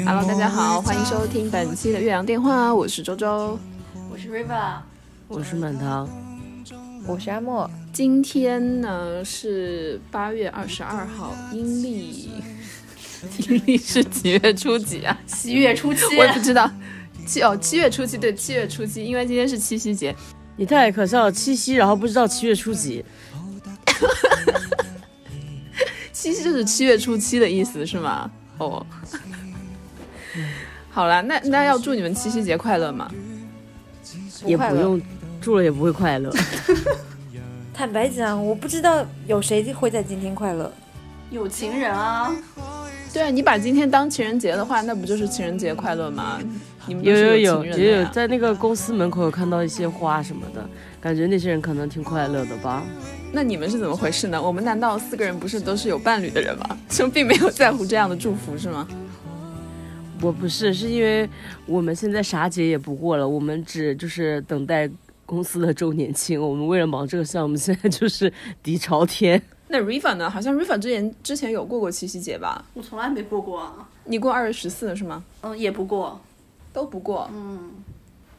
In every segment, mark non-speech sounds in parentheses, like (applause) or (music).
Hello，大家好，欢迎收听本期的岳阳电话，我是周周，我是 River，我是满堂，我是阿莫。今天呢是八月二十二号，阴历，(laughs) 阴历是几月初几啊？七月初七，我也不知道。七哦，七月初七，对，七月初七，因为今天是七夕节。你太可笑了，七夕然后不知道七月初几。七夕就是七月初七的意思是吗？哦，好了，那那要祝你们七夕节快乐吗？也不用，祝了也不会快乐。(laughs) 坦白讲，我不知道有谁会在今天快乐。有情人啊，对啊，你把今天当情人节的话，那不就是情人节快乐吗？你们有有有也有在那个公司门口有看到一些花什么的，感觉那些人可能挺快乐的吧。那你们是怎么回事呢？我们难道四个人不是都是有伴侣的人吗？就并没有在乎这样的祝福是吗？我不是，是因为我们现在啥节也不过了，我们只就是等待公司的周年庆。我们为了忙这个项目，现在就是底朝天。那 Rifa 呢？好像 Rifa 之前之前有过过七夕节吧？我从来没过过啊。你过二月十四是吗？嗯，也不过，都不过。嗯，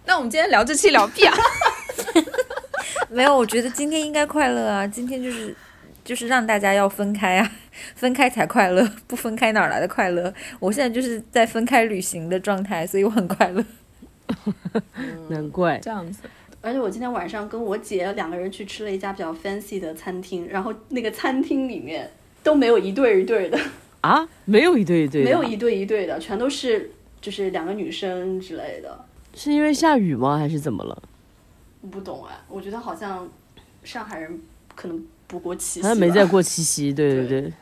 那我们今天聊这期聊屁啊？(laughs) (laughs) 没有，我觉得今天应该快乐啊！今天就是就是让大家要分开啊，分开才快乐，不分开哪来的快乐？我现在就是在分开旅行的状态，所以我很快乐。(laughs) 难怪这样子。而且我今天晚上跟我姐两个人去吃了一家比较 fancy 的餐厅，然后那个餐厅里面都没有一对一对的啊，没有一对一对，没有一对一对的，全都是就是两个女生之类的。是因为下雨吗？还是怎么了？我不懂哎，我觉得好像上海人可能不过七夕，好像没在过七夕。对对对，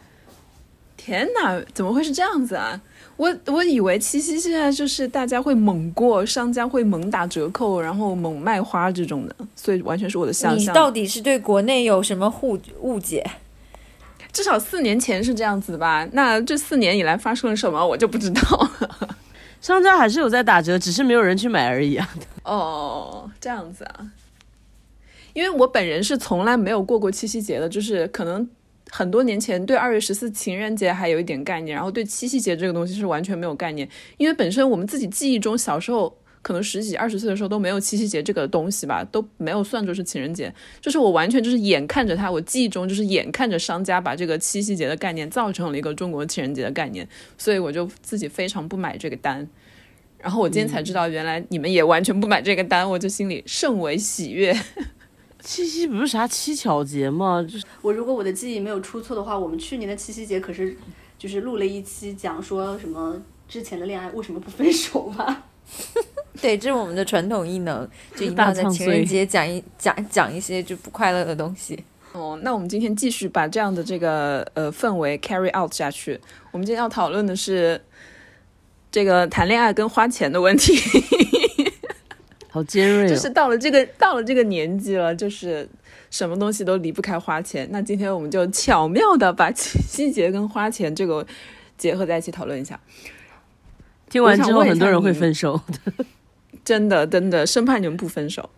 天哪，怎么会是这样子啊？我我以为七夕现在就是大家会猛过，商家会猛打折扣，然后猛卖花这种的，所以完全是我的想象。你到底是对国内有什么误误解？至少四年前是这样子吧？那这四年以来发生了什么，我就不知道了。(laughs) 商家还是有在打折，只是没有人去买而已啊。(laughs) 哦，这样子啊。因为我本人是从来没有过过七夕节的，就是可能很多年前对二月十四情人节还有一点概念，然后对七夕节这个东西是完全没有概念。因为本身我们自己记忆中小时候可能十几二十岁的时候都没有七夕节这个东西吧，都没有算作是情人节。就是我完全就是眼看着他，我记忆中就是眼看着商家把这个七夕节的概念造成了一个中国情人节的概念，所以我就自己非常不买这个单。然后我今天才知道，原来你们也完全不买这个单，我就心里甚为喜悦。七夕不是啥七巧节吗？就是我如果我的记忆没有出错的话，我们去年的七夕节可是就是录了一期讲说什么之前的恋爱为什么不分手吧？(laughs) (laughs) 对，这是我们的传统异能，就一定要在情人节讲一讲讲一些就不快乐的东西。哦，那我们今天继续把这样的这个呃氛围 carry out 下去。我们今天要讨论的是。这个谈恋爱跟花钱的问题，好尖锐。就是到了这个到了这个年纪了，就是什么东西都离不开花钱。那今天我们就巧妙的把七夕节跟花钱这个结合在一起讨论一下。听完之后，很多人会分手。(laughs) 真的，真的，生怕你们不分手。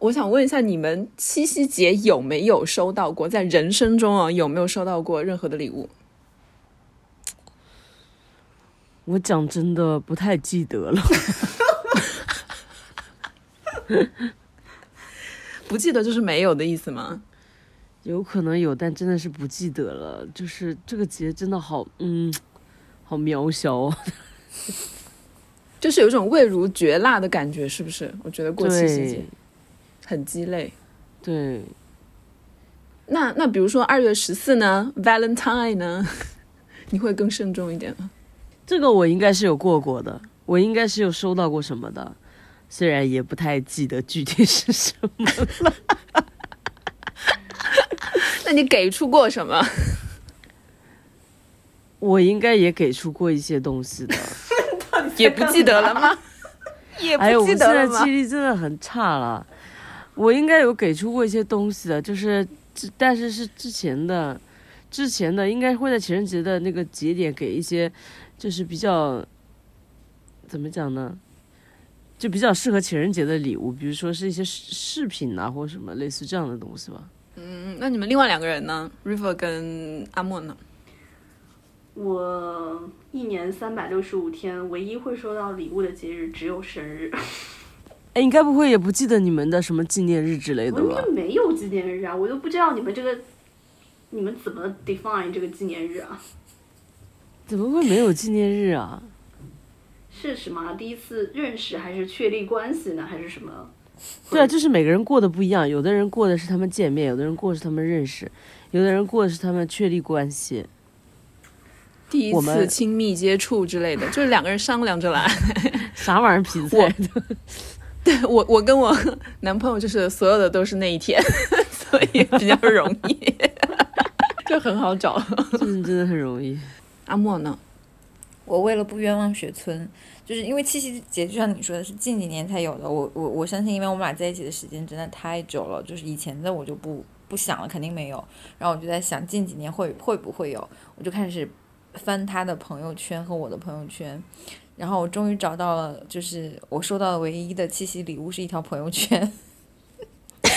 我想问一下，你们七夕节有没有收到过？在人生中啊，有没有收到过任何的礼物？我讲真的不太记得了，(laughs) (laughs) 不记得就是没有的意思吗？有可能有，但真的是不记得了。就是这个节真的好，嗯，好渺小，(laughs) 就是有一种味如绝蜡的感觉，是不是？我觉得过七夕节很鸡肋。对，那那比如说二月十四呢，Valentine 呢，(laughs) 你会更慎重一点吗？这个我应该是有过过的，我应该是有收到过什么的，虽然也不太记得具体是什么了。(laughs) 那你给出过什么？(laughs) 我应该也给出过一些东西的，(laughs) 也不记得了吗？也不记得了吗？记忆力真的很差了。我应该有给出过一些东西的，就是，但是是之前的，之前的应该会在情人节的那个节点给一些。就是比较，怎么讲呢？就比较适合情人节的礼物，比如说是一些饰品啊，或者什么类似这样的东西吧。嗯，那你们另外两个人呢？River 跟阿莫呢？我一年三百六十五天，唯一会收到礼物的节日只有生日。(laughs) 哎，你该不会也不记得你们的什么纪念日之类的吧我们？没有纪念日啊，我都不知道你们这个，你们怎么 define 这个纪念日啊？怎么会没有纪念日啊？是什么？第一次认识还是确立关系呢？还是什么？对啊，就是每个人过得不一样，有的人过的是他们见面，有的人过的是他们认识，有的人过的是他们确立关系。第一次亲密接触之类的，就是两个人商量着来。(laughs) 啥玩意儿皮菜的？(laughs) 对我，我跟我男朋友就是所有的都是那一天，(laughs) 所以比较容易，就很好找。真的真的很容易。阿莫呢？我为了不冤枉雪村，就是因为七夕节，就像你说的是近几年才有的。我我我相信，因为我们俩在一起的时间真的太久了，就是以前的我就不不想了，肯定没有。然后我就在想，近几年会会不会有？我就开始翻他的朋友圈和我的朋友圈，然后我终于找到了，就是我收到的唯一的七夕礼物是一条朋友圈。(laughs)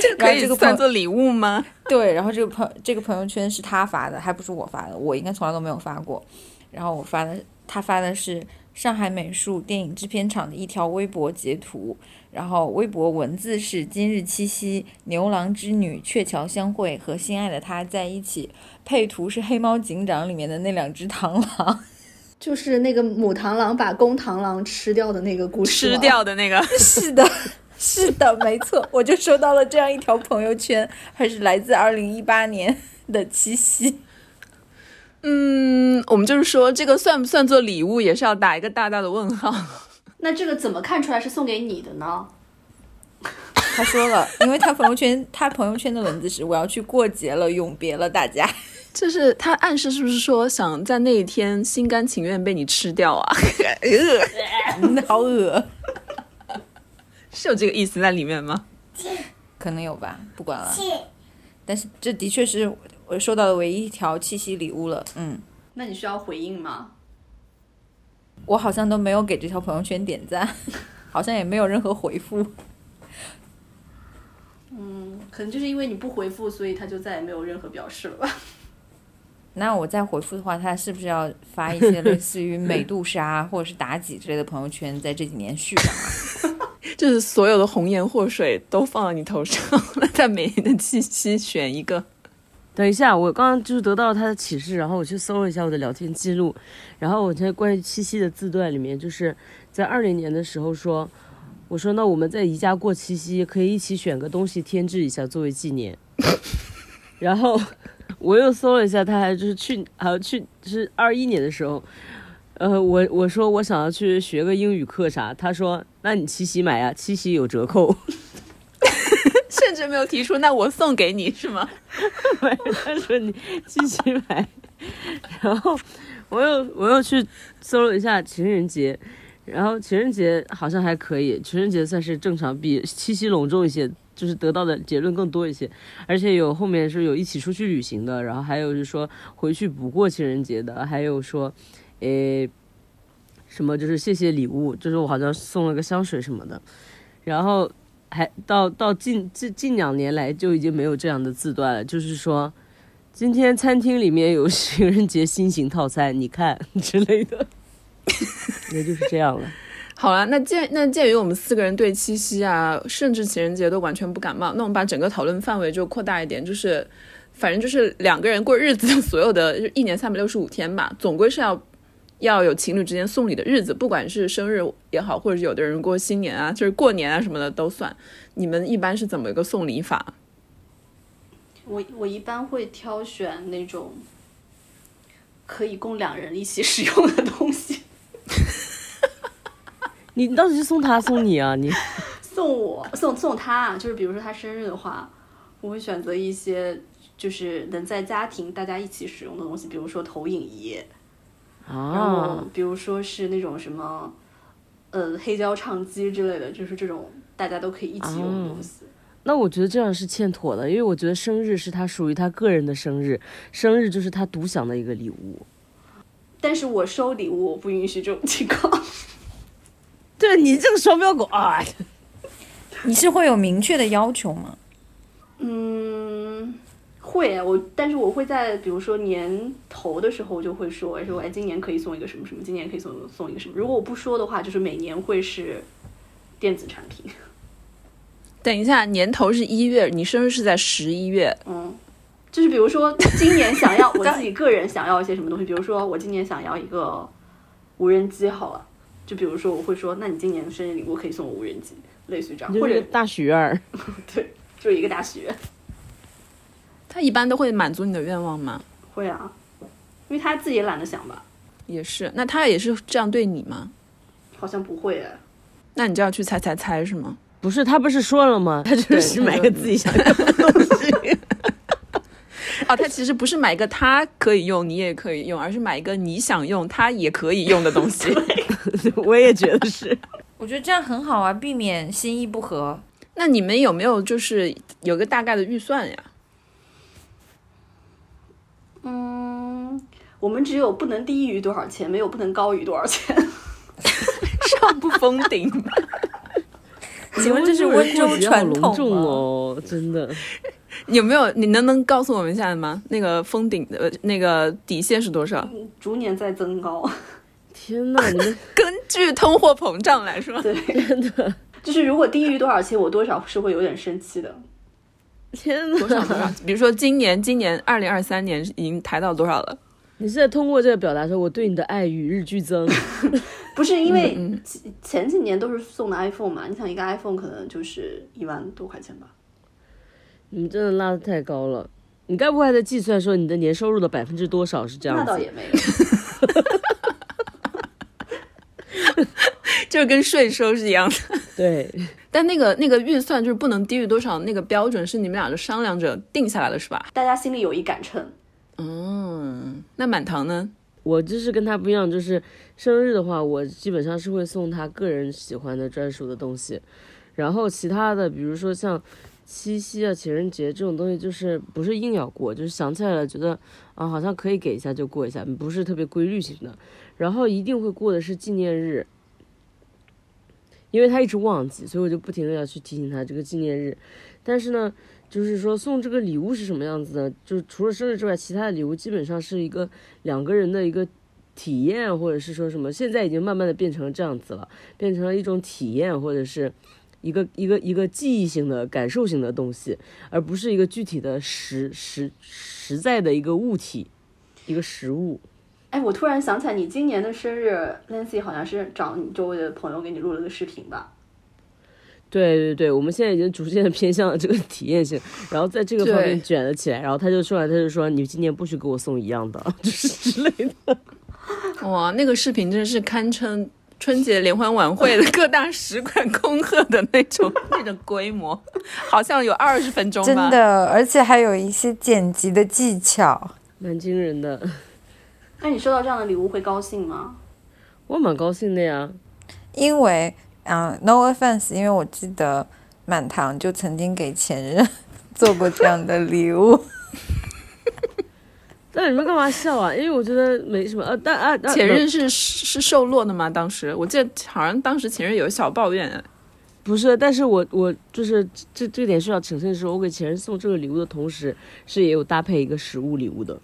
这可以算作礼物吗？对，然后这个朋这个朋友圈是他发的，还不是我发的，我应该从来都没有发过。然后我发的，他发的是上海美术电影制片厂的一条微博截图，然后微博文字是今日七夕，牛郎织女鹊桥相会，和心爱的他在一起。配图是《黑猫警长》里面的那两只螳螂。就是那个母螳螂把公螳螂吃掉的那个故事。吃。掉的那个，(laughs) 是的，是的，没错，我就收到了这样一条朋友圈，还是来自二零一八年的七夕。嗯，我们就是说这个算不算做礼物，也是要打一个大大的问号。(laughs) 那这个怎么看出来是送给你的呢？他说了，因为他朋友圈，(laughs) 他朋友圈的文字是我要去过节了，永别了大家。(laughs) 就是他暗示是不是说想在那一天心甘情愿被你吃掉啊？嗯好恶，是有这个意思在里面吗？可能有吧，不管了。但是这的确是我收到的唯一一条七夕礼物了。嗯，那你需要回应吗？我好像都没有给这条朋友圈点赞，(laughs) 好像也没有任何回复。(laughs) 嗯，可能就是因为你不回复，所以他就再也没有任何表示了吧？(laughs) 那我再回复的话，他是不是要发一些类似于美杜莎或者是妲己之类的朋友圈，在这几年续上啊？就是所有的红颜祸水都放到你头上了，在每年的七夕选一个。等一下，我刚刚就是得到了他的启示，然后我去搜了一下我的聊天记录，然后我在关于七夕的字段里面，就是在二零年的时候说，我说那我们在宜家过七夕，可以一起选个东西添置一下作为纪念。(laughs) 然后我又搜了一下，他还就是去，还有去是二一年的时候，呃，我我说我想要去学个英语课啥，他说那你七夕买呀，七夕有折扣。甚至没有提出，那我送给你是吗？他说你继续买，然后我又我又去搜了一下情人节，然后情人节好像还可以，情人节算是正常，比七夕隆重一些，就是得到的结论更多一些，而且有后面是有一起出去旅行的，然后还有是说回去不过情人节的，还有说，诶，什么就是谢谢礼物，就是我好像送了个香水什么的，然后。还到到近近近两年来就已经没有这样的字段了，就是说，今天餐厅里面有情人节新型套餐，你看之类的，也就是这样了。(laughs) 好了，那鉴那鉴于我们四个人对七夕啊，甚至情人节都完全不感冒，那我们把整个讨论范围就扩大一点，就是反正就是两个人过日子，所有的就一年三百六十五天吧，总归是要要有情侣之间送礼的日子，不管是生日也好，或者有的人过新年啊，就是过年啊什么的都算。你们一般是怎么一个送礼法？我我一般会挑选那种可以供两人一起使用的东西。你 (laughs) 你到底是送他送你啊？你 (laughs) 送我送送他，就是比如说他生日的话，我会选择一些就是能在家庭大家一起使用的东西，比如说投影仪，然后啊，比如说是那种什么呃黑胶唱机之类的，就是这种大家都可以一起用的东西。那我觉得这样是欠妥的，因为我觉得生日是他属于他个人的生日，生日就是他独享的一个礼物。但是我收礼物我不允许这种情况。(laughs) 对你这个双标狗啊！(laughs) 你是会有明确的要求吗？嗯，会，我但是我会在比如说年头的时候就会说，说哎，今年可以送一个什么什么，今年可以送送一个什么。如果我不说的话，就是每年会是电子产品。(laughs) 等一下，年头是一月，你生日是在十一月，嗯，就是比如说今年想要 (laughs) 我自己个人想要一些什么东西，比如说我今年想要一个无人机，好了，就比如说我会说，那你今年生日礼物可以送我无人机，类似于这样，或者就是大许愿儿。(laughs) 对，就是一个大许愿。他一般都会满足你的愿望吗？会啊，因为他自己也懒得想吧，也是，那他也是这样对你吗？好像不会哎。那你就要去猜猜猜是吗？不是，他不是说了吗？他就是买个自己想要的东西。(laughs) 哦，他其实不是买一个他可以用，你也可以用，而是买一个你想用，他也可以用的东西。(laughs) 我也觉得是。我觉得这样很好啊，避免心意不合。那你们有没有就是有个大概的预算呀？嗯，我们只有不能低于多少钱，没有不能高于多少钱。(laughs) 上不封顶。(laughs) 请问这是温州传统？哦，真的。有没有？你能不能告诉我们一下吗？那个封顶的呃那个底线是多少？逐年在增高，天呐，你们 (laughs) 根据通货膨胀来说，对，真的就是如果低于多少钱，我多少是会有点生气的。天多少多呐！少？比如说今年，今年二零二三年已经抬到多少了？你是在通过这个表达说我对你的爱与日俱增？(laughs) 不是因为嗯前前几年都是送的 iPhone 嘛，你想一个 iPhone 可能就是一万多块钱吧。你真的拉的太高了。你该不会还在计算说你的年收入的百分之多少是这样子？那倒也没有，(laughs) (laughs) 就跟税收是一样的。对，但那个那个预算就是不能低于多少，那个标准是你们俩就商量着定下来的，是吧？大家心里有一杆秤。嗯，那满堂呢？我就是跟他不一样，就是生日的话，我基本上是会送他个人喜欢的专属的东西，然后其他的，比如说像七夕啊、情人节这种东西，就是不是硬要过，就是想起来了，觉得啊好像可以给一下就过一下，不是特别规律型的。然后一定会过的是纪念日，因为他一直忘记，所以我就不停的要去提醒他这个纪念日。但是呢，就是说送这个礼物是什么样子呢？就是除了生日之外，其他的礼物基本上是一个两个人的一个体验，或者是说什么，现在已经慢慢的变成了这样子了，变成了一种体验，或者是一个一个一个记忆性的、感受性的东西，而不是一个具体的实实实在的一个物体，一个实物。哎，我突然想起来，你今年的生日，Nancy 好像是找你周围的朋友给你录了个视频吧？对对对，我们现在已经逐渐的偏向了这个体验性，然后在这个方面卷了起来。然后他就出来，他就说：“你今年不许给我送一样的，(laughs) 就是之类的。哇，那个视频真是堪称春节联欢晚会的各大使馆恭贺的那种 (laughs) 那种规模，好像有二十分钟吧。真的，而且还有一些剪辑的技巧。”蛮惊人的，那你收到这样的礼物会高兴吗？我蛮高兴的呀。因为啊、n o offense，因为我记得满堂就曾经给前任 (laughs) 做过这样的礼物。(laughs) 那你们干嘛笑啊？因为我觉得没什么。呃，但啊，啊前任是是受落的吗？当时我记得好像当时前任有小抱怨，不是，但是我我就是这这点需要澄清的是，我给前任送这个礼物的同时，是也有搭配一个实物礼物的。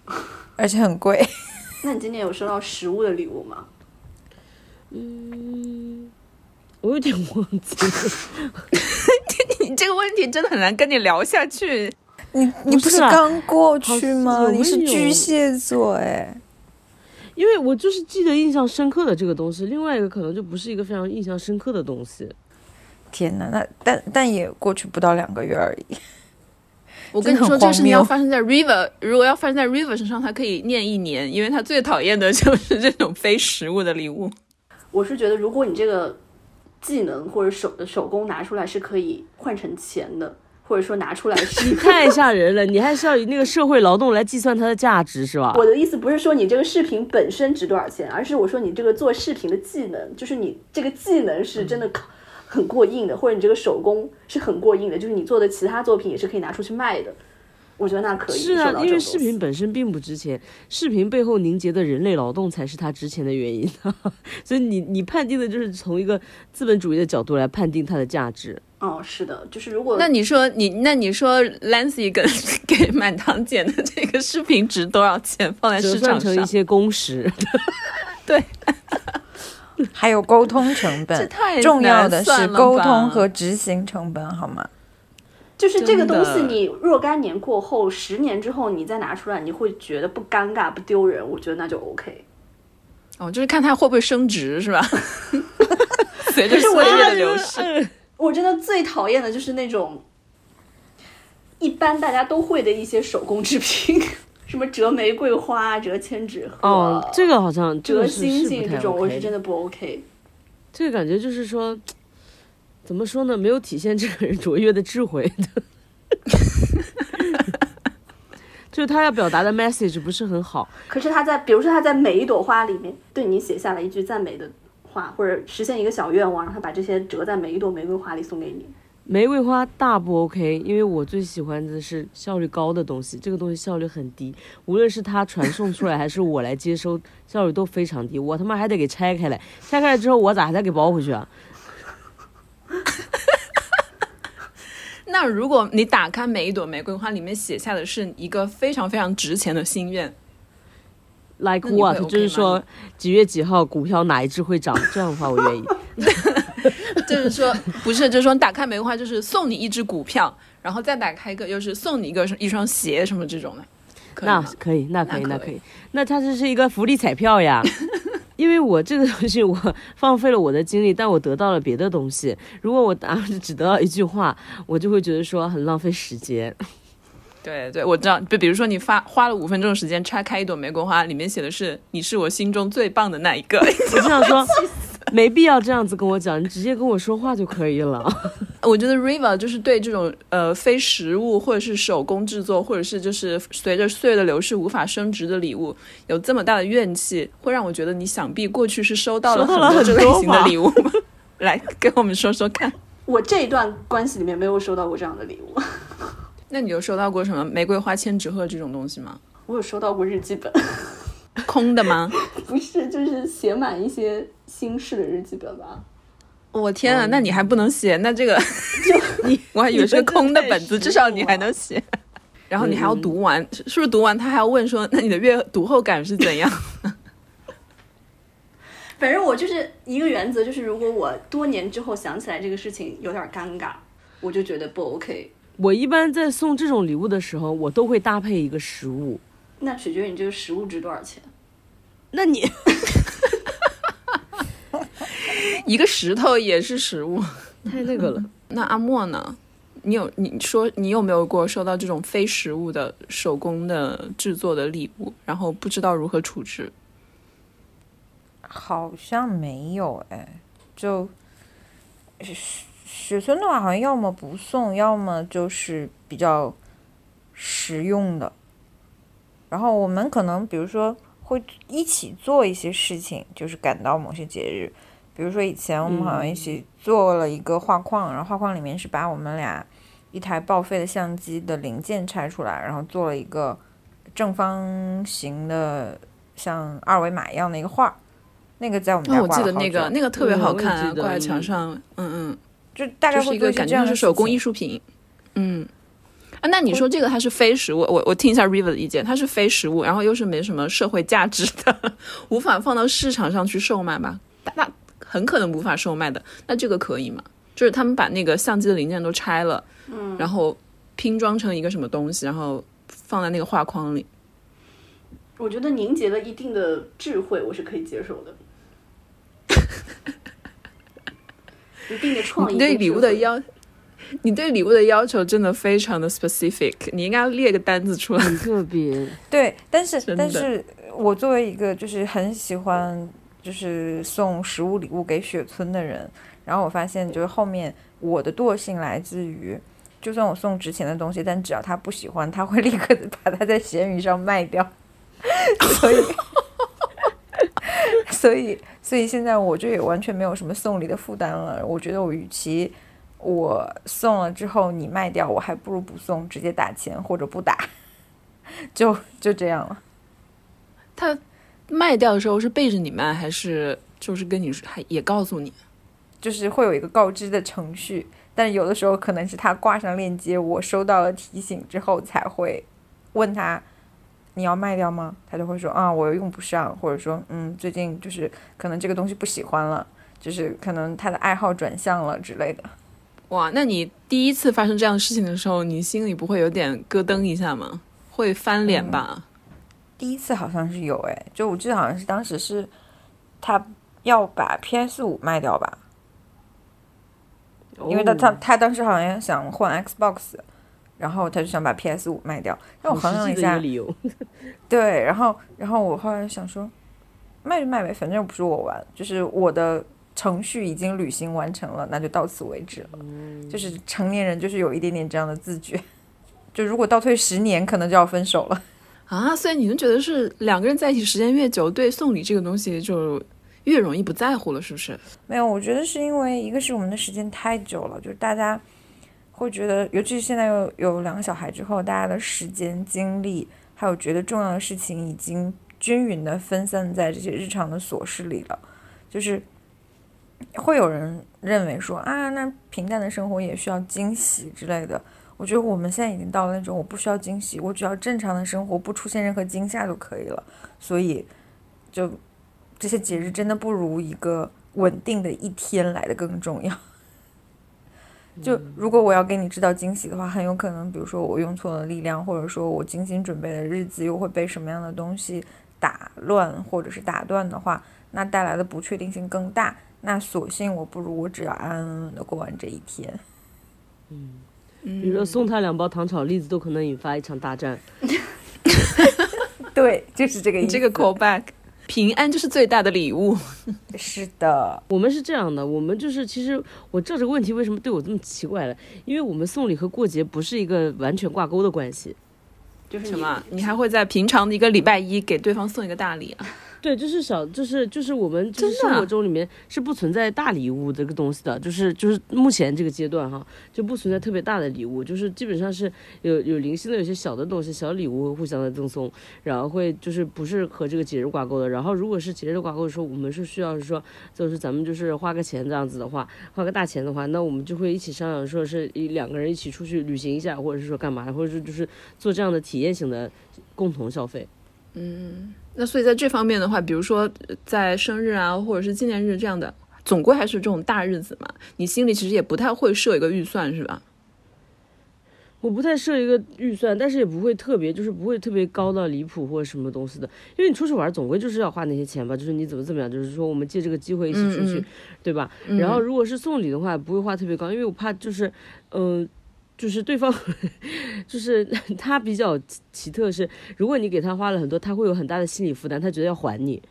而且很贵。那你今年有收到实物的礼物吗？嗯，我有点忘记了。(laughs) 你这个问题真的很难跟你聊下去。你你不是刚过去吗？有你是巨蟹座哎。因为我就是记得印象深刻的这个东西，另外一个可能就不是一个非常印象深刻的东西。天哪，那但但也过去不到两个月而已。我跟你说，这个事情要发生在 River，如果要发生在 River 身上，他可以念一年，因为他最讨厌的就是这种非实物的礼物。我是觉得，如果你这个技能或者手的手工拿出来是可以换成钱的，或者说拿出来是你太吓人了，你还是要以那个社会劳动来计算它的价值是吧？我的意思不是说你这个视频本身值多少钱，而是我说你这个做视频的技能，就是你这个技能是真的靠很过硬的，或者你这个手工是很过硬的，就是你做的其他作品也是可以拿出去卖的。我觉得那可以是啊，因为视频本身并不值钱，视频背后凝结的人类劳动才是它值钱的原因。(laughs) 所以你你判定的就是从一个资本主义的角度来判定它的价值。哦，是的，就是如果那你说你那你说 Lancy 跟 (laughs) 给满堂剪的这个视频值多少钱？放在折市场上，算成一些工时，(laughs) 对，还有沟通成这本，太重要的是沟通和执行成本，好吗？就是这个东西，你若干年过后，十年之后你再拿出来，你会觉得不尴尬、不丢人，我觉得那就 OK。哦，就是看它会不会升值是吧？(laughs) 随着可是我岁月觉得的流逝，嗯我真的最讨厌的就是那种一般大家都会的一些手工制品，什么折玫瑰花、折千纸鹤、哦，这个好像这折星星这种，我是真的不 OK。这个感觉就是说，(tsk) 怎么说呢？没有体现这个人卓越的智慧的，(laughs) 就是他要表达的 message 不是很好。可是他在，比如说他在每一朵花里面对你写下了一句赞美的话，或者实现一个小愿望，让他把这些折在每一朵玫瑰花里送给你。玫瑰花大不 OK，因为我最喜欢的是效率高的东西，这个东西效率很低，无论是它传送出来还是我来接收，效率都非常低。我他妈还得给拆开来，拆开来之后我咋还得给包回去啊？(laughs) 那如果你打开每一朵玫瑰花，里面写下的是一个非常非常值钱的心愿，Like 那你会 what？OK 就是说几月几号股票哪一只会涨，这样的话我愿意。(laughs) (laughs) 就是说不是，就是说你打开玫瑰花就是送你一只股票，然后再打开一个又是送你一个一双鞋什么这种的，可那？可以，那可以，那可以那它这是一个福利彩票呀，(laughs) 因为我这个东西我放废了我的精力，但我得到了别的东西。如果我打只得到一句话，我就会觉得说很浪费时间。(laughs) 对对，我知道。就比如说你发花了五分钟的时间拆开一朵玫瑰花，里面写的是“你是我心中最棒的那一个”。我就想说，没必要这样子跟我讲，你直接跟我说话就可以了。(laughs) 我觉得 Riva 就是对这种呃非实物或者是手工制作，或者是就是随着岁月的流逝无法升值的礼物，有这么大的怨气，会让我觉得你想必过去是收到了收到了很多这类型的礼物。(laughs) 来跟我们说说看，我这一段关系里面没有收到过这样的礼物，(laughs) 那你有收到过什么玫瑰花千纸鹤这种东西吗？我有收到过日记本，空的吗？(laughs) 不是，就是写满一些心事的日记本吧。我天啊，那你还不能写？那这个就 (laughs) 你我还以为是个空的本子，至少你还能写。然后你还要读完，是不是读完他还要问说，那你的阅读后感是怎样？(laughs) 反正我就是一个原则，就是如果我多年之后想起来这个事情有点尴尬，我就觉得不 OK。我一般在送这种礼物的时候，我都会搭配一个食物。那取决于你这个食物值多少钱。那你 (laughs) 一个石头也是食物。太那个了。(laughs) 那阿莫呢？你有你说你有没有过收到这种非实物的手工的制作的礼物，然后不知道如何处置？好像没有哎，就雪雪村的话，好像要么不送，要么就是比较实用的。然后我们可能比如说会一起做一些事情，就是赶到某些节日，比如说以前我们好像一起做了一个画框，然后画框里面是把我们俩一台报废的相机的零件拆出来，然后做了一个正方形的像二维码一样的一个画儿。那个在我们家哦，我挂了好记得那个那个特别好看、挂在墙嗯上。嗯嗯，就大概就是会做些一个感觉这样的手工艺术品。嗯。啊，那你说这个它是非实物，我我听一下 River 的意见，它是非实物，然后又是没什么社会价值的，无法放到市场上去售卖吧？那很可能无法售卖的，那这个可以吗？就是他们把那个相机的零件都拆了，嗯，然后拼装成一个什么东西，然后放在那个画框里。我觉得凝结了一定的智慧，我是可以接受的。(laughs) 一定的创意对礼物的要，你对礼物的要求真的非常的 specific，你应该列个单子出来。很特别。对，但是但是我作为一个就是很喜欢就是送实物礼物给雪村的人，然后我发现就是后面我的惰性来自于，就算我送值钱的东西，但只要他不喜欢，他会立刻地把它在闲鱼上卖掉，(laughs) 所以。所以，所以现在我就也完全没有什么送礼的负担了。我觉得我与其我送了之后你卖掉，我还不如不送，直接打钱或者不打，(laughs) 就就这样了。他卖掉的时候是背着你卖，还是就是跟你说还也告诉你？就是会有一个告知的程序，但有的时候可能是他挂上链接，我收到了提醒之后才会问他你要卖掉吗？他就会说啊我用不上，或者说嗯最近就是可能这个东西不喜欢了，就是可能他的爱好转向了之类的。哇，那你第一次发生这样的事情的时候，你心里不会有点咯噔一下吗？会翻脸吧？第一次好像是有哎，就我记得好像是当时是他要把 PS 五卖掉吧，因为他他哦他当时好像想换 Xbox，然后他就想把 PS 五卖掉，让我衡量一下。(laughs) 对，然后然后我后来想说，卖就卖呗，反正又不是我玩，就是我的程序已经履行完成了，那就到此为止了。就是成年人就是有一点点这样的自觉，就如果倒退十年，可能就要分手了。啊，所以你们觉得是两个人在一起时间越久，对送礼这个东西就越容易不在乎了，是不是？没有，我觉得是因为一个是我们的时间太久了，就是大家会觉得，尤其是现在有有两个小孩之后，大家的时间、精力，还有觉得重要的事情，已经均匀的分散在这些日常的琐事里了。就是会有人认为说啊，那平淡的生活也需要惊喜之类的。我觉得我们现在已经到了那种我不需要惊喜，我只要正常的生活，不出现任何惊吓就可以了。所以就这些节日真的不如一个稳定的一天来的更重要。(laughs) 就如果我要给你制造惊喜的话，很有可能，比如说我用错了力量，或者说我精心准备的日子又会被什么样的东西打乱或者是打断的话，那带来的不确定性更大。那索性我不如我只要安安稳稳的过完这一天。比如说送他两包糖炒栗子，都可能引发一场大战。对，(laughs) 就是这个意思。你这个 callback，平安就是最大的礼物。(laughs) 是的，我们是这样的，我们就是其实我知道这个问题为什么对我这么奇怪了，因为我们送礼和过节不是一个完全挂钩的关系。就是什么？你还会在平常的一个礼拜一给对方送一个大礼啊？对，就是小，就是就是我们就是生活中里面是不存在大礼物这个东西的，就是就是目前这个阶段哈，就不存在特别大的礼物，就是基本上是有有零星的有些小的东西，小礼物互相的赠送，然后会就是不是和这个节日挂钩的。然后如果是节日挂钩的时候，我们是需要是说，就是咱们就是花个钱这样子的话，花个大钱的话，那我们就会一起商量，说是一两个人一起出去旅行一下，或者是说干嘛，或者是就是做这样的体验型的共同消费。那所以在这方面的话，比如说呃在生日啊，或者是纪念日这样的，总归还是这种大日子嘛，你心里其实也不太会设一个预算，是吧？我不太设一个预算，但是也不会特别，就是不会特别高到离谱或者什么东西的。因为你出去玩，总归就是要花那些钱吧，就是你怎么怎么样，就是说我们借这个机会一起出去，嗯嗯对吧？然后如果是送礼的话，不会花特别高，因为我怕就是，嗯、就是对方，就是 (laughs) 他比较奇特是，如果你给他花了很多，他会有很大的心理负担，他觉得要还你。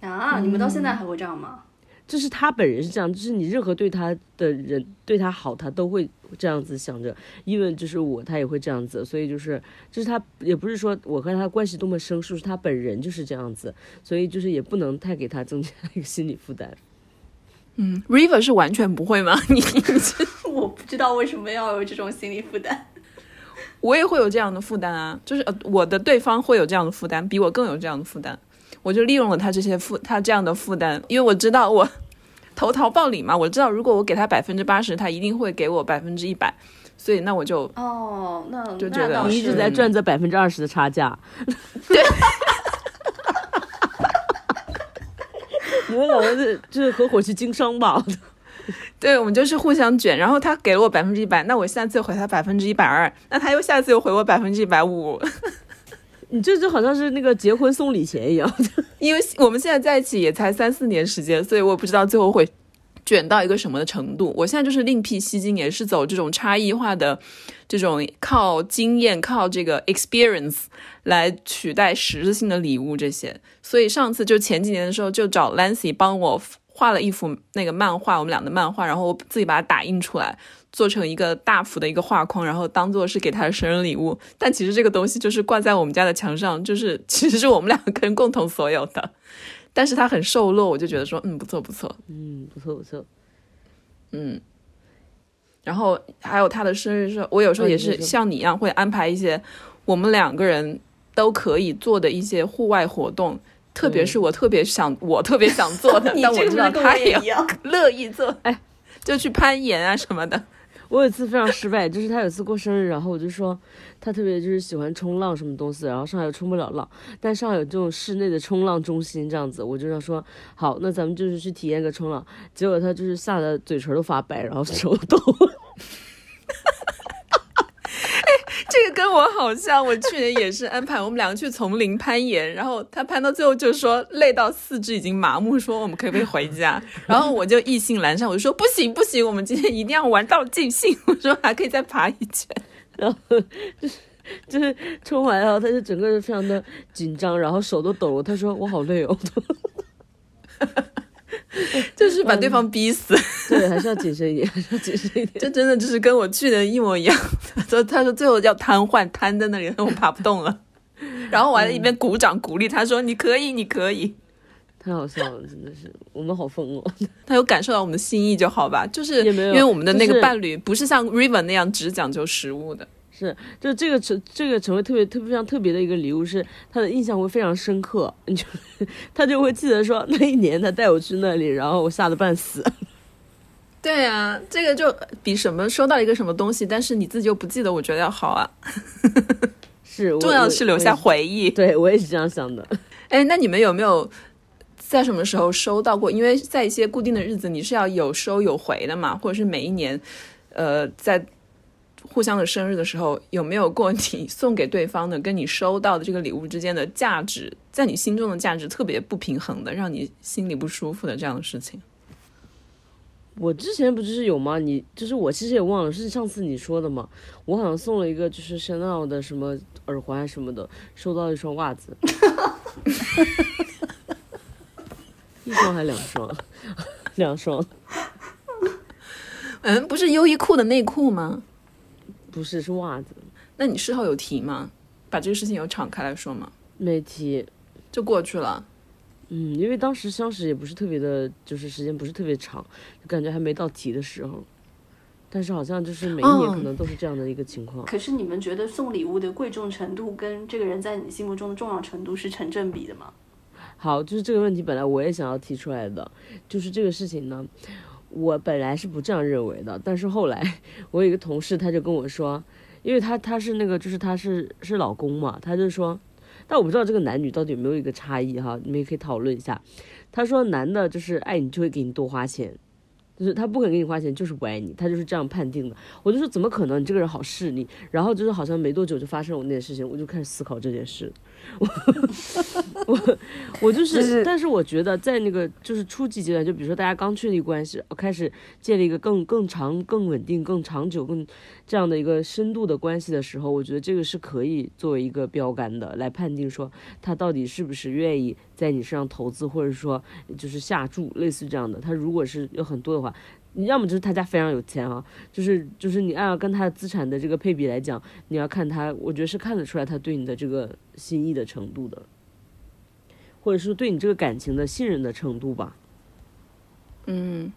啊，你们到现在还会这样吗？就是他本人是这样，就是你任何对他的人对他好，他都会这样子想着。因为就是我，他也会这样子，所以就是就是他也不是说我和他关系多么生疏，是他本人就是这样子，所以就是也不能太给他增加一个心理负担。嗯，River 是完全不会吗？(laughs) 你我不知道为什么要有这种心理负担。我也会有这样的负担啊，就是呃，我的对方会有这样的负担，比我更有这样的负担，我就利用了他这些负他这样的负担，因为我知道我 (laughs) 投桃报李嘛，我知道如果我给他百分之八十，他一定会给我百分之一百，所以那我就哦，那就觉得你一直在赚这百分之二十的差价。对。(laughs) 你们两个是就是合伙去经商吧？(laughs) 对我们就是互相卷，然后他给了我百分之一百，那我下次回他百分之一百二，那他又下次又回我百分之一百五，(laughs) 你这就好像是那个结婚送礼钱一样。(laughs) 因为我们现在在一起也才三四年时间，所以我不知道最后会卷到一个什么的程度。我现在就是另辟蹊径，也是走这种差异化的这种靠经验、靠这个 experience 来取代实质性的礼物这些。所以上次就前几年的时候，就找 Lancy 帮我画了一幅那个漫画，我们俩的漫画，然后我自己把它打印出来。做成一个大幅的一个画框，然后当做是给他的生日礼物。但其实这个东西就是挂在我们家的墙上，就是 (laughs) 其实是我们两个人共同所有的。但是它很瘦弱，我就觉得说，嗯，不错不错，嗯，不错不错。嗯。然后还有他的生日是，我有时候也是像你一样会安排一些我们两个人都可以做的一些户外活动，特别是我特别想我特别想做的，(laughs) 但我知道他也？(laughs) 乐意做，哎，就去攀岩啊什么的。我有一次非常失败，就是他有一次过生日，然后我就说他特别就是喜欢冲浪什么东西，然后上海又冲不了浪，但上海有这种室内的冲浪中心这样子，我就想说好，那咱们就是去体验个冲浪。结果他就是吓得嘴唇都发白，然后手抖。(laughs) 这个跟我好像，我去年也是安排我们两个去丛林攀岩，然后他攀到最后就说累到四肢已经麻木，说我们可不可以回家？然后我就意兴阑珊，我就说不行不行，我们今天一定要玩到尽兴。我说还可以再爬一圈。然后就是 (laughs) 就是冲完，然后他就整个人非常的紧张，然后手都抖了。他说我好累哦，(laughs) (laughs) 就是把对方逼死，对，还是要谨慎一点，(laughs) 还是要谨慎一点。这真的就是跟我去年一模一样。(laughs) 他说他说最后要瘫痪，瘫在那里，我爬不动了。然后我还在一边鼓掌鼓励他说你可以，你可以。太好笑了，真的是，我们好疯哦。他有感受到我们的心意就好吧，就是因为我们的那个伴侣不是像 Riven 那样只讲究食物的。是，就这个成这个成为特别特别非常特别的一个礼物，是他的印象会非常深刻，你就 (laughs) 他就会记得说那一年他带我去那里，然后我吓得半死。(laughs) 对啊，这个就比什么收到一个什么东西，但是你自己又不记得，我觉得要好啊。是，(laughs) 重要的是留下。回忆。对我也是这样想的。哎，那你们有没有在什么时候收到过？因为在一些固定的日子，你是要有收有回的嘛，或者是每一年，呃，在互相的生日的时候，有没有过你送给对方的跟你收到的这个礼物之间的价值，在你心中的价值特别不平衡的，让你心里不舒服的这样的事情？我之前不就是有吗？你就是我其实也忘了，是上次你说的嘛？我好像送了一个就是 Chanel 的什么耳环什么的，收到一双袜子，(laughs) 一双还两双，(laughs) 两双嗯，不是优衣库的内裤吗？不是是袜子，那你事后有提吗？把这个事情有敞开来说吗？没提。就过去了。嗯，因为当时相识也不是特别的，就是时间不是特别长，就感觉还没到提的时候。但是好像就是每一年哦可能都是这样的一个情况。可是你们觉得送礼物的贵重程度跟这个人在你心目中的重要程度是成正比的吗？好，就是这个问题本来我也想要提出来的，就是这个事情呢，我本来是不这样认为的，但是后来我有一个同事他就跟我说，因为他他是那个就是他是是老公嘛，他就说，但我不知道这个男女到底有没有一个差异哈，你们也可以讨论一下。他说男的就是爱你就会给你多花钱。就是他不肯给你花钱，就是不爱你，他就是这样判定的。我就说怎么可能？你这个人好势利。然后就是好像没多久就发生了那件事情，我就开始思考这件事。(laughs) 我我就是，就是但是我觉得在那个就是初级阶段，就比如说大家刚确立关系，开始建立一个更更长、更稳定、更长久、更这样的一个深度的关系的时候，我觉得这个是可以作为一个标杆的，来判定说他到底是不是愿意在你身上投资，或者说就是下注，类似这样的。他如果是有很多的话。你要么就是他家非常有钱啊，就是就是你按照跟他的资产的这个配比来讲，你要看他，我觉得是看得出来他对你的这个心意的程度的，或者是对你这个感情的信任的程度吧。嗯，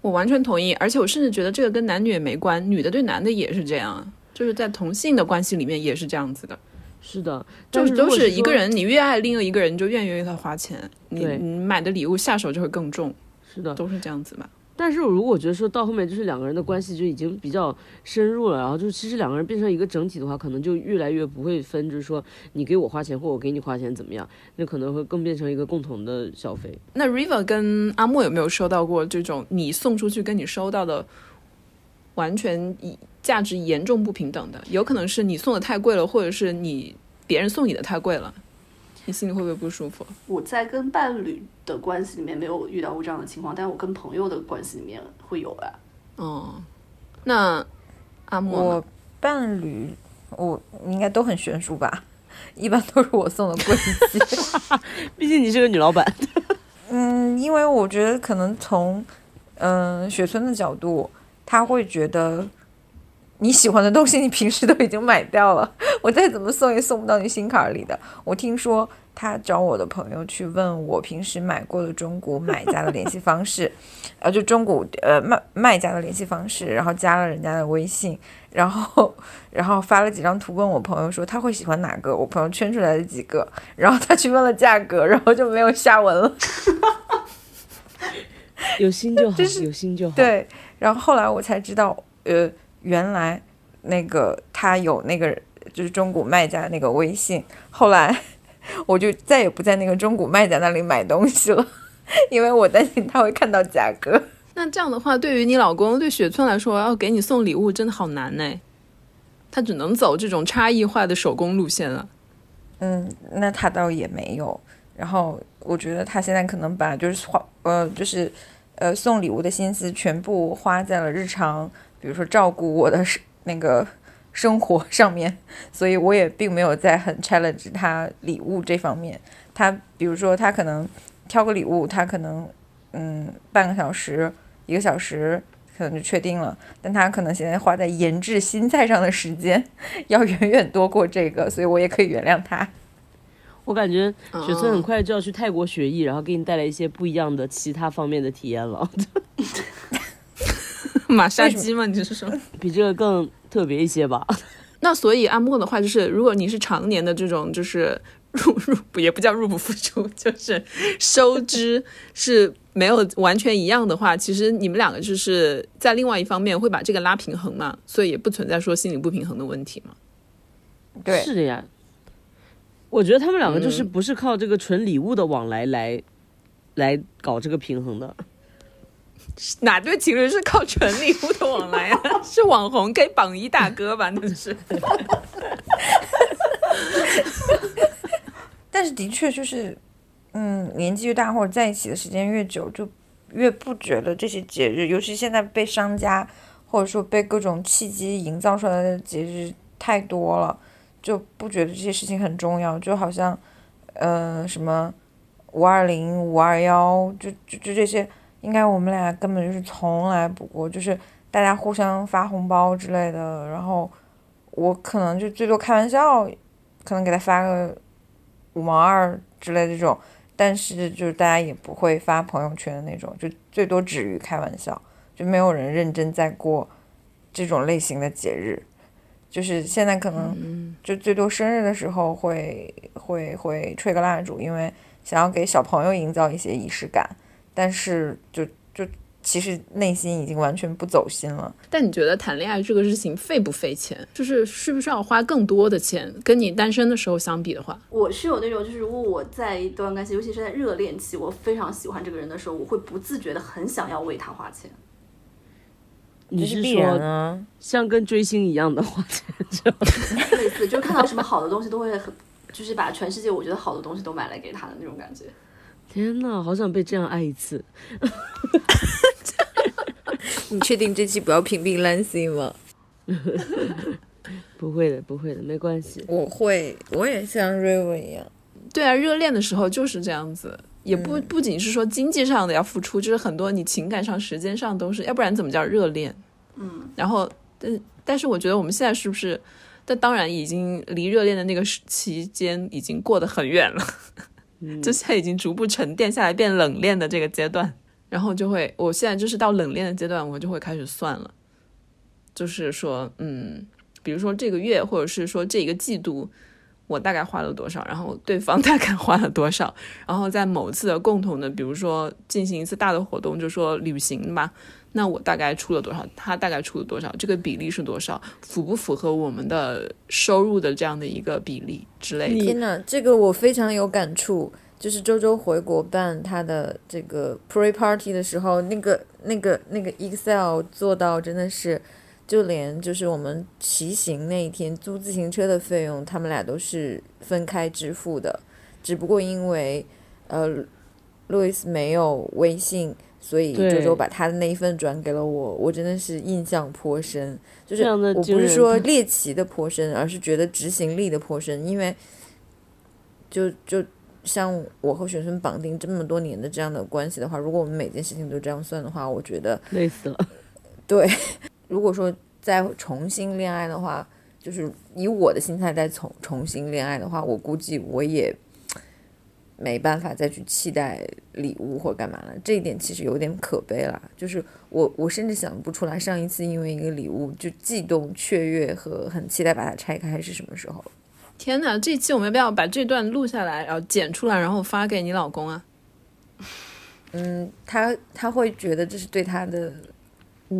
我完全同意，而且我甚至觉得这个跟男女也没关，女的对男的也是这样，就是在同性的关系里面也是这样子的，是的，就是都是一个人，你越爱另一个人，就越愿意为他花钱，你你买的礼物下手就会更重，是的，都是这样子吧。但是我如果觉得说到后面就是两个人的关系就已经比较深入了，然后就其实两个人变成一个整体的话，可能就越来越不会分，就是说你给我花钱或我给你花钱怎么样，那可能会更变成一个共同的消费。那 River 跟阿莫有没有收到过这种你送出去跟你收到的完全价值严重不平等的？有可能是你送的太贵了，或者是你别人送你的太贵了，你心里会不会不舒服？我在跟伴侣的关系里面没有遇到过这样的情况，但我跟朋友的关系里面会有啊。哦，那阿莫我伴侣，我应该都很悬殊吧，一般都是我送的贵一些。(laughs) 毕竟你是个女老板，嗯，因为我觉得可能从嗯、雪村的角度，他会觉得你喜欢的东西，你平时都已经买掉了，(laughs) 我再怎么送也送不到你心坎儿里的。我听说他找我的朋友去问我平时买过的中古买家的联系方式，(laughs) 呃，就中古呃卖卖家的联系方式，然后加了人家的微信，然后 (laughs) 然后发了几张图问我朋友说他会喜欢哪个，我朋友圈出来的几个，然后他去问了价格，然后就没有下文了。有心就好，就是有心就好。，对，然后后来我才知道，呃，原来那个他有那个就是中古卖家那个微信，后来 (laughs) 我就再也不在那个中古卖家那里买东西了，(laughs) 因为我担心他会看到价格。那这样的话，对于你老公对雪村来说，要给你送礼物真的好难呢。他只能走这种差异化的手工路线了。嗯，那他倒也没有。然后我觉得他现在可能把就是花呃就是呃送礼物的心思全部花在了日常，比如说照顾我的生 (laughs) 那个生活 (laughs) 上面，所以我也并没有在很 challenge 他礼物这方面。他比如说他可能挑个礼物，他可能嗯半个小时一个小时。可能就确定了，但他可能现在花在研制新菜上的时间 (laughs) 要远远多过这个，所以我也可以原谅他。我感觉雪村很哦快就要去泰国学艺，然后给你带来一些不一样的其他方面的体验了，(laughs) 马杀鸡吗？你是说？比这个更特别一些吧。(laughs) 那所以阿莫的话就是，如果你是常年的这种就是入入不也不叫入不敷出，(laughs) 就是收支是没有完全一样的话，其实你们两个就是在另外一方面会把这个拉平衡嘛，所以也不存在说心理不平衡的问题嘛。对，是的呀。我觉得他们两个就是嗯不是靠这个纯礼物的往来来来搞这个平衡的。哪对情侣是靠纯礼物的往来啊？(laughs) 是网红给榜一大哥吧？那是。(laughs) 但是的确就是，嗯，年纪越大或者在一起的时间越久，就越不觉得这些节日，尤其现在被商家或者说被各种契机营造出来的节日太多了，就不觉得这些事情很重要，就好像，呃，什么五二零、五二幺，就就就这些，应该我们俩根本就是从来不过，就是大家互相发红包之类的，然后我可能就最多开玩笑，可能给他发个。五毛二之类的这种，但是就是大家也不会发朋友圈的那种，就最多止于开玩笑，就没有人认真在过这种类型的节日。就是现在可能就最多生日的时候会会会吹个蜡烛，因为想要给小朋友营造一些仪式感，但是就就其实内心已经完全不走心了。但你觉得谈恋爱这个事情费不费钱？就是需不需要花更多的钱？跟你单身的时候相比的话，我是有那种，就是如果我在一段关系，尤其是在热恋期，我非常喜欢这个人的时候，我会不自觉的很想要为他花钱。你是说啊，像跟追星一样的花钱？(laughs) 类似，就看到什么好的东西都会很，就是把全世界我觉得好的东西都买来给他的那种感觉。天呐，好想被这样爱一次。(laughs) 你确定这期不要屏蔽 Lancy 吗？(laughs) 不会的，不会的，没关系。我会，我也像瑞文一样。对啊，热恋的时候就是这样子，也不不仅是说经济上的要付出，就是很多你情感上、时间上都是，要不然怎么叫热恋？嗯，然后，但但是我觉得我们现在是不是？但当然已经离热恋的那个时期间已经过得很远了，就现在已经逐步沉淀下来变冷链的这个阶段，然后就会，我现在就是到冷链的阶段，我就会开始算了，就是说，嗯，比如说这个月或者是说这一个季度。我大概花了多少，然后对方 (laughs) 大概花了多少，然后在某次的共同的，比如说进行一次大的活动，就说旅行吧，那我大概出了多少，他大概出了多少，这个比例是多少，符不符合我们的收入的这样的一个比例之类的。天呐，这个我非常有感触。就是周周回国办他的这个 pre party 的时候，那个那个那个 Excel 做到真的是，就连就是我们骑行那一天租自行车的费用，他们俩都是分开支付的。只不过因为呃，路易斯没有微信，所以对周周把他的那一份转给了我，我真的是印象颇深。就是我不是说猎奇的颇深，而是觉得执行力的颇深，因为就就像我和学生绑定这么多年的这样的关系的话，如果我们每件事情都这样算的话，我觉得累死了。(laughs) 对。如果说再重新恋爱的话，就是以我的心态再重重新恋爱的话，我估计我也没办法再去期待礼物或干嘛了。这一点其实有点可悲了。就是我我甚至想不出来上一次因为一个礼物就悸动、雀跃和很期待把它拆开是什么时候。天哪，这期我们要不要把这段录下来，然后剪出来，然后发给你老公啊？嗯，他他会觉得这是对他的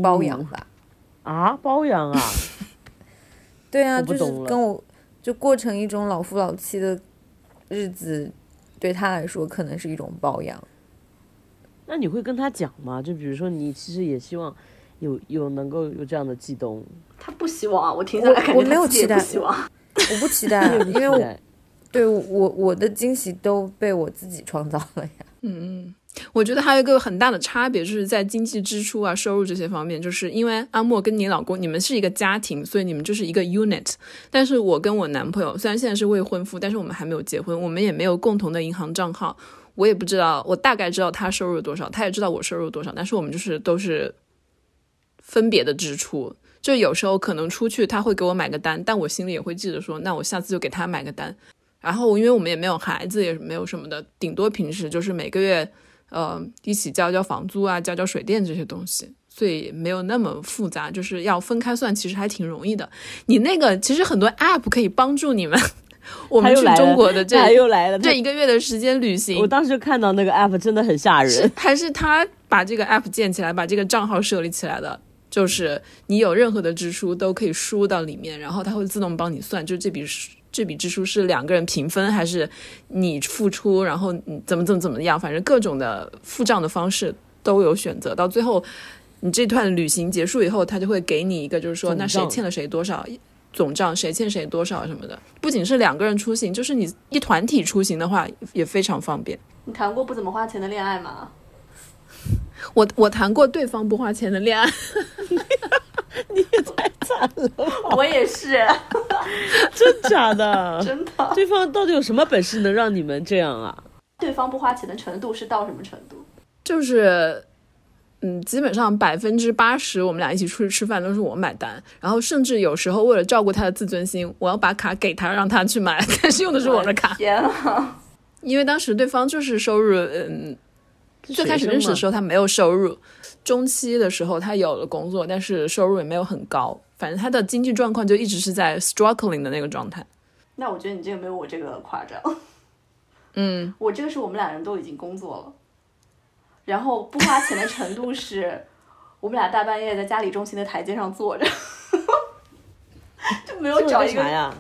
包养吧？啊，包养啊？(laughs) 对啊，就是跟我就过成一种老夫老妻的日子，对他来说可能是一种包养。那你会跟他讲吗？就比如说，你其实也希望有有能够有这样的悸动，他不希望啊，我听下来感觉我没有期待不希望。(laughs) 我不期待，(laughs) 因为我对对我我的惊喜都被我自己创造了呀。我觉得还有一个很大的差别，就是在经济支出啊、收入这些方面，就是因为阿莫跟你老公，你们是一个家庭，所以你们就是一个 unit。但是我跟我男朋友虽然现在是未婚夫，但是我们还没有结婚，我们也没有共同的银行账号，我也不知道，我大概知道他收入多少，他也知道我收入多少，但是我们就是都是分别的支出。就有时候可能出去他会给我买个单，但我心里也会记得说，那我下次就给他买个单。然后因为我们也没有孩子，也没有什么的，顶多平时就是每个月呃一起交交房租啊、交交水电这些东西，所以没有那么复杂，就是要分开算，其实还挺容易的。你那个其实很多 app 可以帮助你们，(laughs) 我们又来了中国的这他又来了，这一个月的时间旅行我，当时看到那个 app 真的很吓是人。还是他把这个 app 建起来，把这个账号设立起来的。就是你有任何的支出都可以输到里面，然后它会自动帮你算，就是这笔这笔支出是两个人平分，还是你付出，然后你怎么怎么怎么样，反正各种的付账的方式都有选择。到最后，你这段旅行结束以后，他就会给你一个，就是说那谁欠了谁多少总账，谁欠谁多少什么的。不仅是两个人出行，就是你一团体出行的话也非常方便。你谈过不怎么花钱的恋爱吗？我我谈过对方不花钱的恋爱，(laughs) (laughs) 我也是，(laughs) 真假的？(laughs) 真的。对方到底有什么本事能让你们这样啊？对方不花钱的程度是到什么程度？就是，嗯，基本上百分之八十我们俩一起出去吃饭都是我买单，然后甚至有时候为了照顾他的自尊心，我要把卡给他让他去买，但是用的是我的卡，天啊！因为当时对方就是收入，嗯，最开始认识的时候他没有收入，中期的时候他有了工作，但是收入也没有很高，反正他的经济状况就一直是在 struggling 的那个状态。那我觉得你这个没有我这个夸张。(laughs) 嗯，我这个是我们俩人都已经工作了，然后不花钱的程度是，我们俩大半夜在家里中心的台阶上坐着，就没有找一个啥呀？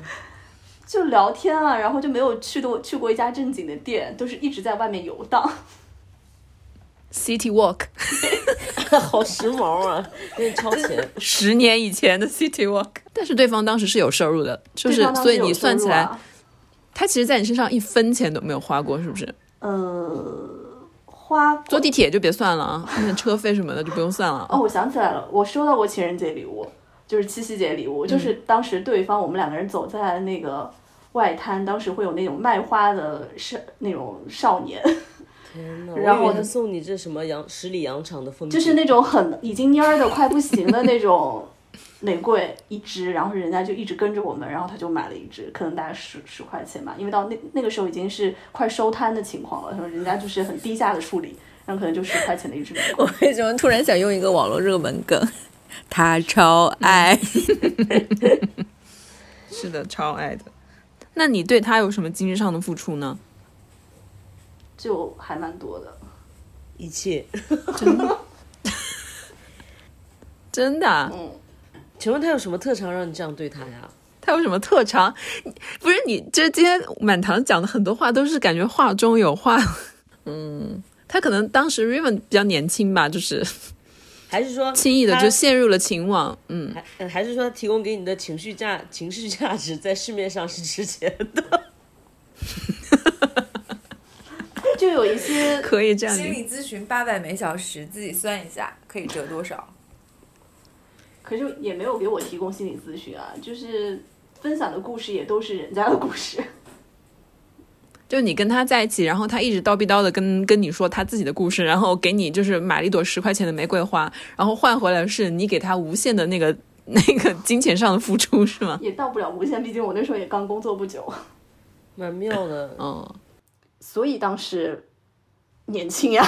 就聊天啊，然后就没有去过去过一家正经的店，都是一直在外面游荡。City Walk，(laughs) (laughs) 好时髦啊，有点超前。十年以前的 City Walk，但是对方当时是有收入的，就是所以你算起来，他其实在你身上一分钱都没有花过，是不是？呃，花坐地铁就别算了啊，那车费什么的就不用算了。(laughs) 哦，我想起来了，我收到过情人节礼物，就是七夕节礼物，就是当时对方我们两个人走在那个外滩，当时会有那种卖花的少那种少年，天哪！然后我以为他送你这什么羊十里洋场的风，就是那种很已经蔫儿的快不行的那种 (laughs) 玫瑰一支，然后人家就一直跟着我们，然后他就买了一支，可能大概十十块钱吧，因为到那那个时候已经是快收摊的情况了，然后人家就是很低价的处理，然后可能就十块钱的一支玫瑰。(laughs) 我为什么突然想用一个网络热门梗？他超爱，(laughs) 是的，超爱的。那你对他有什么精神上的付出呢？就还蛮多的，一切。(laughs) 真的啊、嗯，请问他有什么特长让你这样对他呀？他有什么特长？不是你，这今天满堂讲的很多话都是感觉话中有话。嗯，他可能当时 Raven 比较年轻吧，就是还是说轻易的就陷入了情网。嗯，还呃还是说他提供给你的情绪价情绪价值在市面上是值钱的？(laughs) 就有一些可以这样。心理咨询八百每小时，自己算一下可以折多少？可是也没有给我提供心理咨询啊，就是分享的故事也都是人家的故事。就你跟他在一起，然后他一直叨逼叨的跟跟你说他自己的故事，然后给你就是买了一朵十块钱的玫瑰花，然后换回来是你给他无限的那个 (laughs) 那个金钱上的付出是吗？也到不了无限，毕竟我那时候也刚工作不久，蛮妙的。嗯，所以当时年轻呀，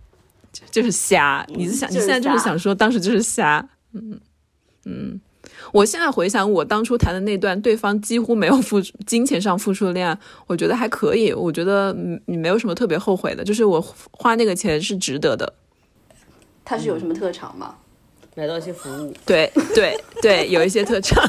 (laughs) 就是瞎。你是想你就是现在就是想说当时就是瞎？嗯嗯。我现在回想我当初谈的那段对方几乎没有付出金钱上付出的恋爱，我觉得还可以。我觉得嗯你没有什么特别后悔的，就是我花那个钱是值得的。他是有什么特长吗？买到一些服务，对对对，有一些特长。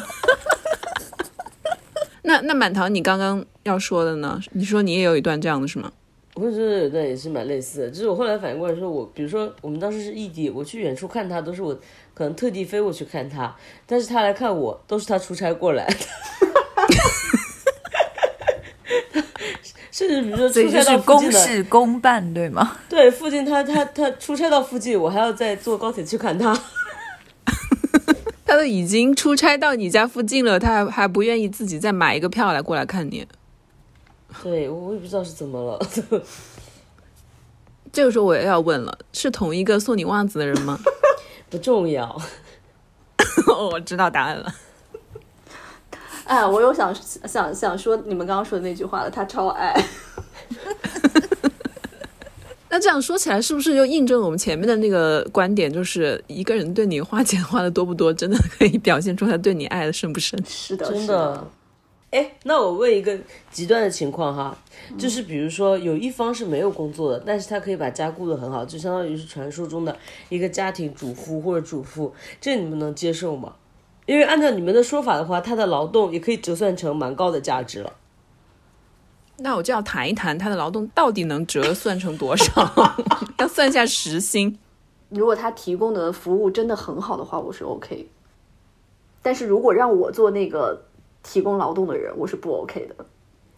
(laughs) 那那满堂，你刚刚要说的呢？你说你也有一段这样的是吗？我跟你说有段也是蛮类似的，就是我后来反应过来说，我比如说我们当时是异地，我去远处看他都是我可能特地飞过去看他，但是他来看我都是他出差过来的。(laughs) 甚至比如说出差到附近的，公事公办，对吗？对附近他他他出差到附近，我还要再坐高铁去看他。(laughs) 他都已经出差到你家附近了，他还还不愿意自己再买一个票来过来看你。对我也不知道是怎么了，(laughs) 这个时候我也要问了，是同一个送你袜子的人吗？(laughs) 不重要。哦，(laughs) 我知道答案了。哎，我又想想想说你们刚刚说的那句话了，他超爱。那这样说起来，是不是又印证了我们前面的那个观点，就是一个人对你花钱花的多不多，真的可以表现出他对你爱的深不深？是的，是真的。哎，那我问一个极端的情况哈，就是比如说有一方是没有工作的，但是他可以把家顾得很好，就相当于是传说中的一个家庭主妇或者主妇，这你们能接受吗？因为按照你们的说法的话，他的劳动也可以折算成蛮高的价值了。那我就要谈一谈他的劳动到底能折算成多少，(laughs) 要算一下时薪。如果他提供的服务真的很好的话，我是 OK。但是如果让我做那个提供劳动的人，我是不 OK 的。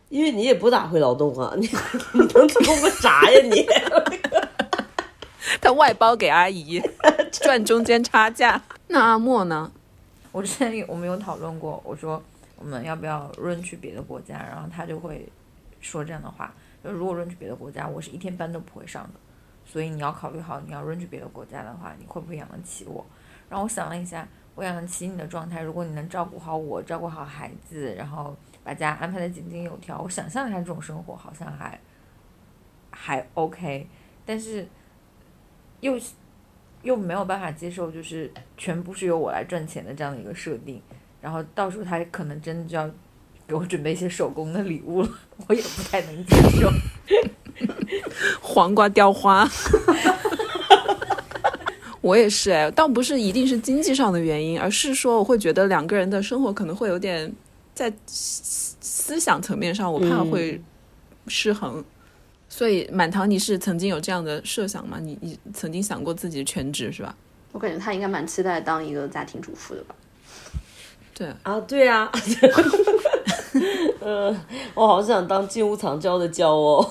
因为你也不咋会劳动啊，(laughs) 你你能提供个啥呀你？他外包给阿姨 (laughs) 赚中间差价。那阿莫呢？我之前有我们有讨论过，我说我们要不要润去别的国家，然后他就会说这样的话，就如果润去别的国家，我是一天班都不会上的，所以你要考虑好，你要润去别的国家的话，你会不会养得起我？然后我想了一下，我养得起你的状态，如果你能照顾好我，照顾好孩子，然后把家安排的井井有条，我想象一下这种生活好像还还 OK，但是又又没有办法接受，就是全部是由我来赚钱的这样的一个设定，然后到时候他可能真的就要给我准备一些手工的礼物了，我也不太能接受。(laughs) 黄瓜雕花。我也是哎，倒不是一定是经济上的原因，而是说我会觉得两个人的生活可能会有点在思思想层面上，我怕会失衡。所以满堂，你是曾经有这样的设想吗？你你曾经想过自己全职是吧？我感觉他应该蛮期待当一个家庭主妇的吧。对，啊，对啊，呃，(laughs) 我好想当金屋藏娇的娇哦。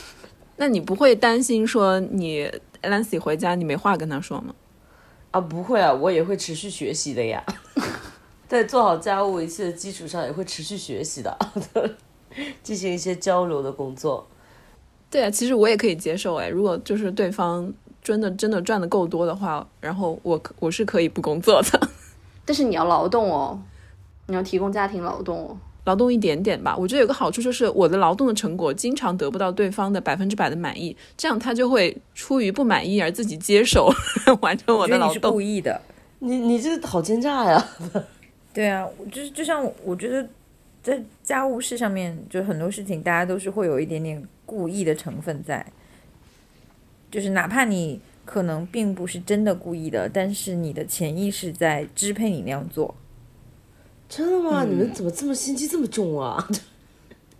(laughs) 那你不会担心说你 Lancy 回家你没话跟他说吗？啊，不会啊，我也会持续学习的呀，(laughs) 在做好家务一切的基础上，也会持续学习的，(laughs) 进行一些交流的工作。对啊，其实我也可以接受哎，如果就是对方真的真的赚的够多的话，然后我我是可以不工作的，(laughs) 但是你要劳动哦，你要提供家庭劳动哦。劳动一点点吧。我觉得有个好处就是我的劳动的成果经常得不到对方的百分之百的满意，这样他就会出于不满意而自己接手 (laughs) 完成我的劳动。故意的。你你这个好奸诈呀！(laughs) 对啊，就是就像我觉得在家务事上面，就很多事情大家都是会有一点点故意的成分在，就是哪怕你可能并不是真的故意的，但是你的潜意识在支配你那样做。真的吗？你们怎么这么心机这么重啊？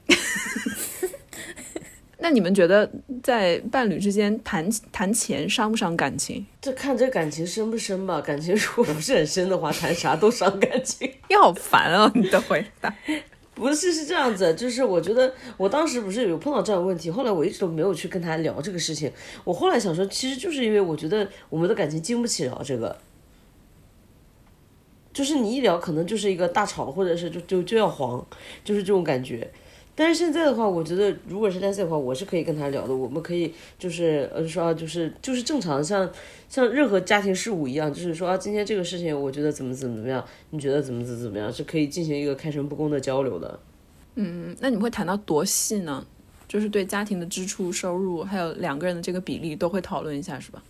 (laughs) 那你们觉得在伴侣之间谈谈钱伤不伤感情？这看这感情深不深吧。感情如果不是很深的话，谈啥都伤感情。(laughs) 你好烦啊，(laughs) 你的回答。不是是这样子，就是我觉得我当时不是有碰到这样的问题，后来我一直都没有去跟他聊这个事情。我后来想说，其实就是因为我觉得我们的感情经不起聊这个，就是你一聊可能就是一个大吵，或者是就就就要黄，就是这种感觉。但是现在的话，我觉得如果是 Nancy 的话，我是可以跟他聊的。我们可以就是呃说啊，就是就是正常像像任何家庭事务一样，就是说啊，今天这个事情我觉得怎么怎么怎么样，你觉得怎么怎么怎么样，是可以进行一个开诚布公的交流的。嗯，那你们会谈到多细呢？就是对家庭的支出、收入，还有两个人的这个比例都会讨论一下，是吧？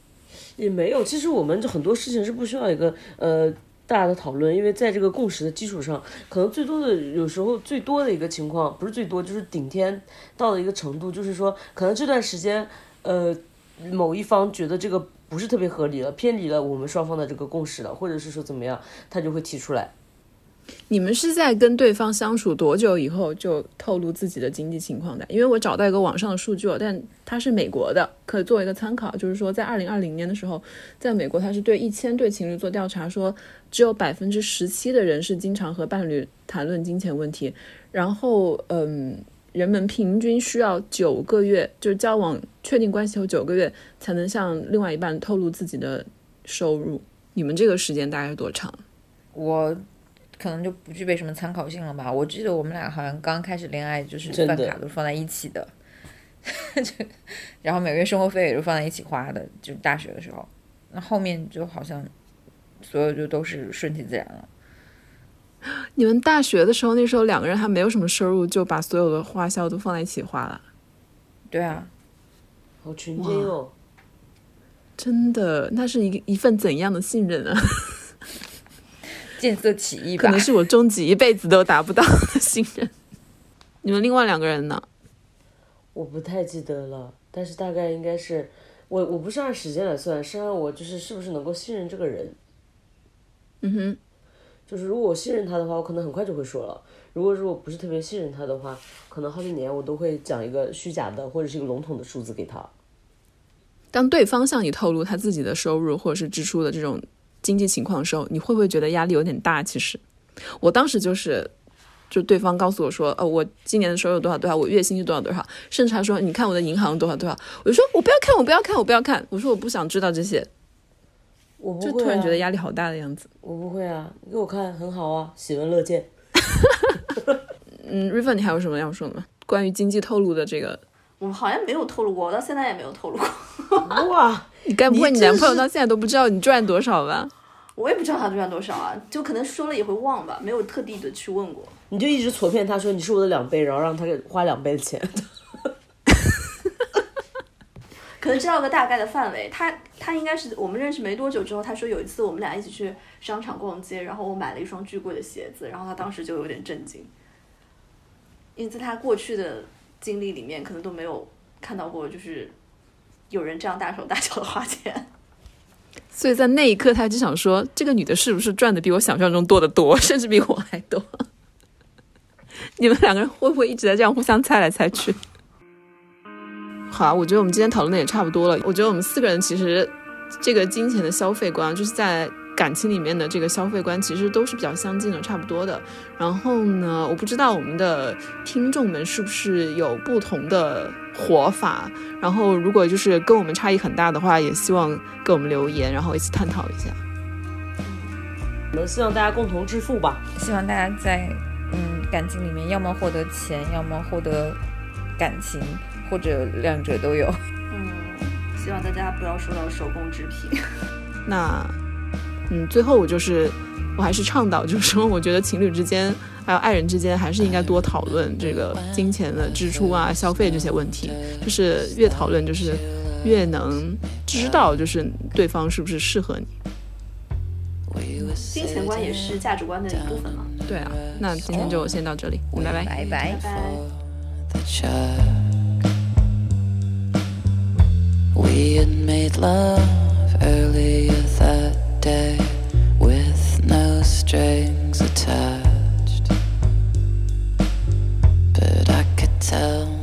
也没有，其实我们很多事情是不需要一个呃大的讨论，因为在这个共识的基础上，可能最多的有时候最多的一个情况，不是最多，就是顶天到了一个程度，就是说可能这段时间呃某一方觉得这个不是特别合理了，偏离了我们双方的这个共识了，或者是说怎么样，他就会提出来。你们是在跟对方相处多久以后就透露自己的经济情况的？因为我找到一个网上的数据，但它是美国的，可以作为一个参考。就是说，在二零二零年的时候，在美国，它是对一千对情侣做调查，说只有百分之十七的人是经常和伴侣谈论金钱问题。然后，嗯，人们平均需要九个月，就是交往确定关系后九个月，才能向另外一半透露自己的收入。你们这个时间大概是多长？我。可能就不具备什么参考性了吧？我记得我们俩好像刚开始恋爱，就是饭卡都放在一起的，(laughs) 就然后每个月生活费也是放在一起花的，就大学的时候。那后面就好像所有就都是顺其自然了。你们大学的时候，那时候两个人还没有什么收入，就把所有的花销都放在一起花了。对啊，好纯真哦！真的，那是一一份怎样的信任啊？见色起意吧，可能是我终极一辈子都达不到的信任。(laughs) 你们另外两个人呢？我不太记得了，但是大概应该是我，我不是按时间来算，是按我就是是不是能够信任这个人。嗯哼，就是如果我信任他的话，我可能很快就会说了；如果如果不是特别信任他的话，可能好几年我都会讲一个虚假的或者是一个笼统的数字给他。当对方向你透露他自己的收入或者是支出的这种。经济情况的时候，你会不会觉得压力有点大？其实，我当时就是，就对方告诉我说，呃，我今年的收入多少多少，我月薪是多少多少，甚至他说，你看我的银行多少多少，我就说我不要看，我不要看，我不要看，我说我不想知道这些。我不会，就突然觉得压力好大的样子。我不会啊，你给我看很好啊，喜闻乐见。(laughs) 嗯，River，你还有什么要说的吗？关于经济透露的这个，我好像没有透露过，我到现在也没有透露过。哇。你该不会你男朋友到现在都不知道你赚多少吧？我也不知道他赚多少啊，就可能说了也会忘吧，没有特地的去问过。你就一直错骗他说你是我的两倍，然后让他给花两倍的钱。(laughs) 可能知道个大概的范围。他他应该是我们认识没多久之后，他说有一次我们俩一起去商场逛街，然后我买了一双巨贵的鞋子，然后他当时就有点震惊，因为在他过去的经历里面，可能都没有看到过就是。有人这样大手大脚的花钱，(laughs) 所以在那一刻，他就想说：这个女的是不是赚的比我想象中多得多，(laughs) 甚至比我还多？(laughs) 你们两个人会不会一直在这样互相猜来猜去？好啊，我觉得我们今天讨论的也差不多了。我觉得我们四个人其实这个金钱的消费观，就是在。感情里面的这个消费观其实都是比较相近的，差不多的。然后呢，我不知道我们的听众们是不是有不同的活法。然后如果就是跟我们差异很大的话，也希望给我们留言，然后一起探讨一下。我们希望大家共同致富吧。希望大家在嗯感情里面，要么获得钱，要么获得感情，或者两者都有。嗯，希望大家不要受到手工制品。(laughs) 那。嗯，最后我就是，我还是倡导，就是说，我觉得情侣之间还有爱人之间，还是应该多讨论这个金钱的支出啊、消费这些问题。就是越讨论，就是越能知道，就是对方是不是适合你。金钱观也是价值观的一部分嘛。对啊，那今天就先到这里，拜拜，拜拜，拜拜。Day with no strings attached. But I could tell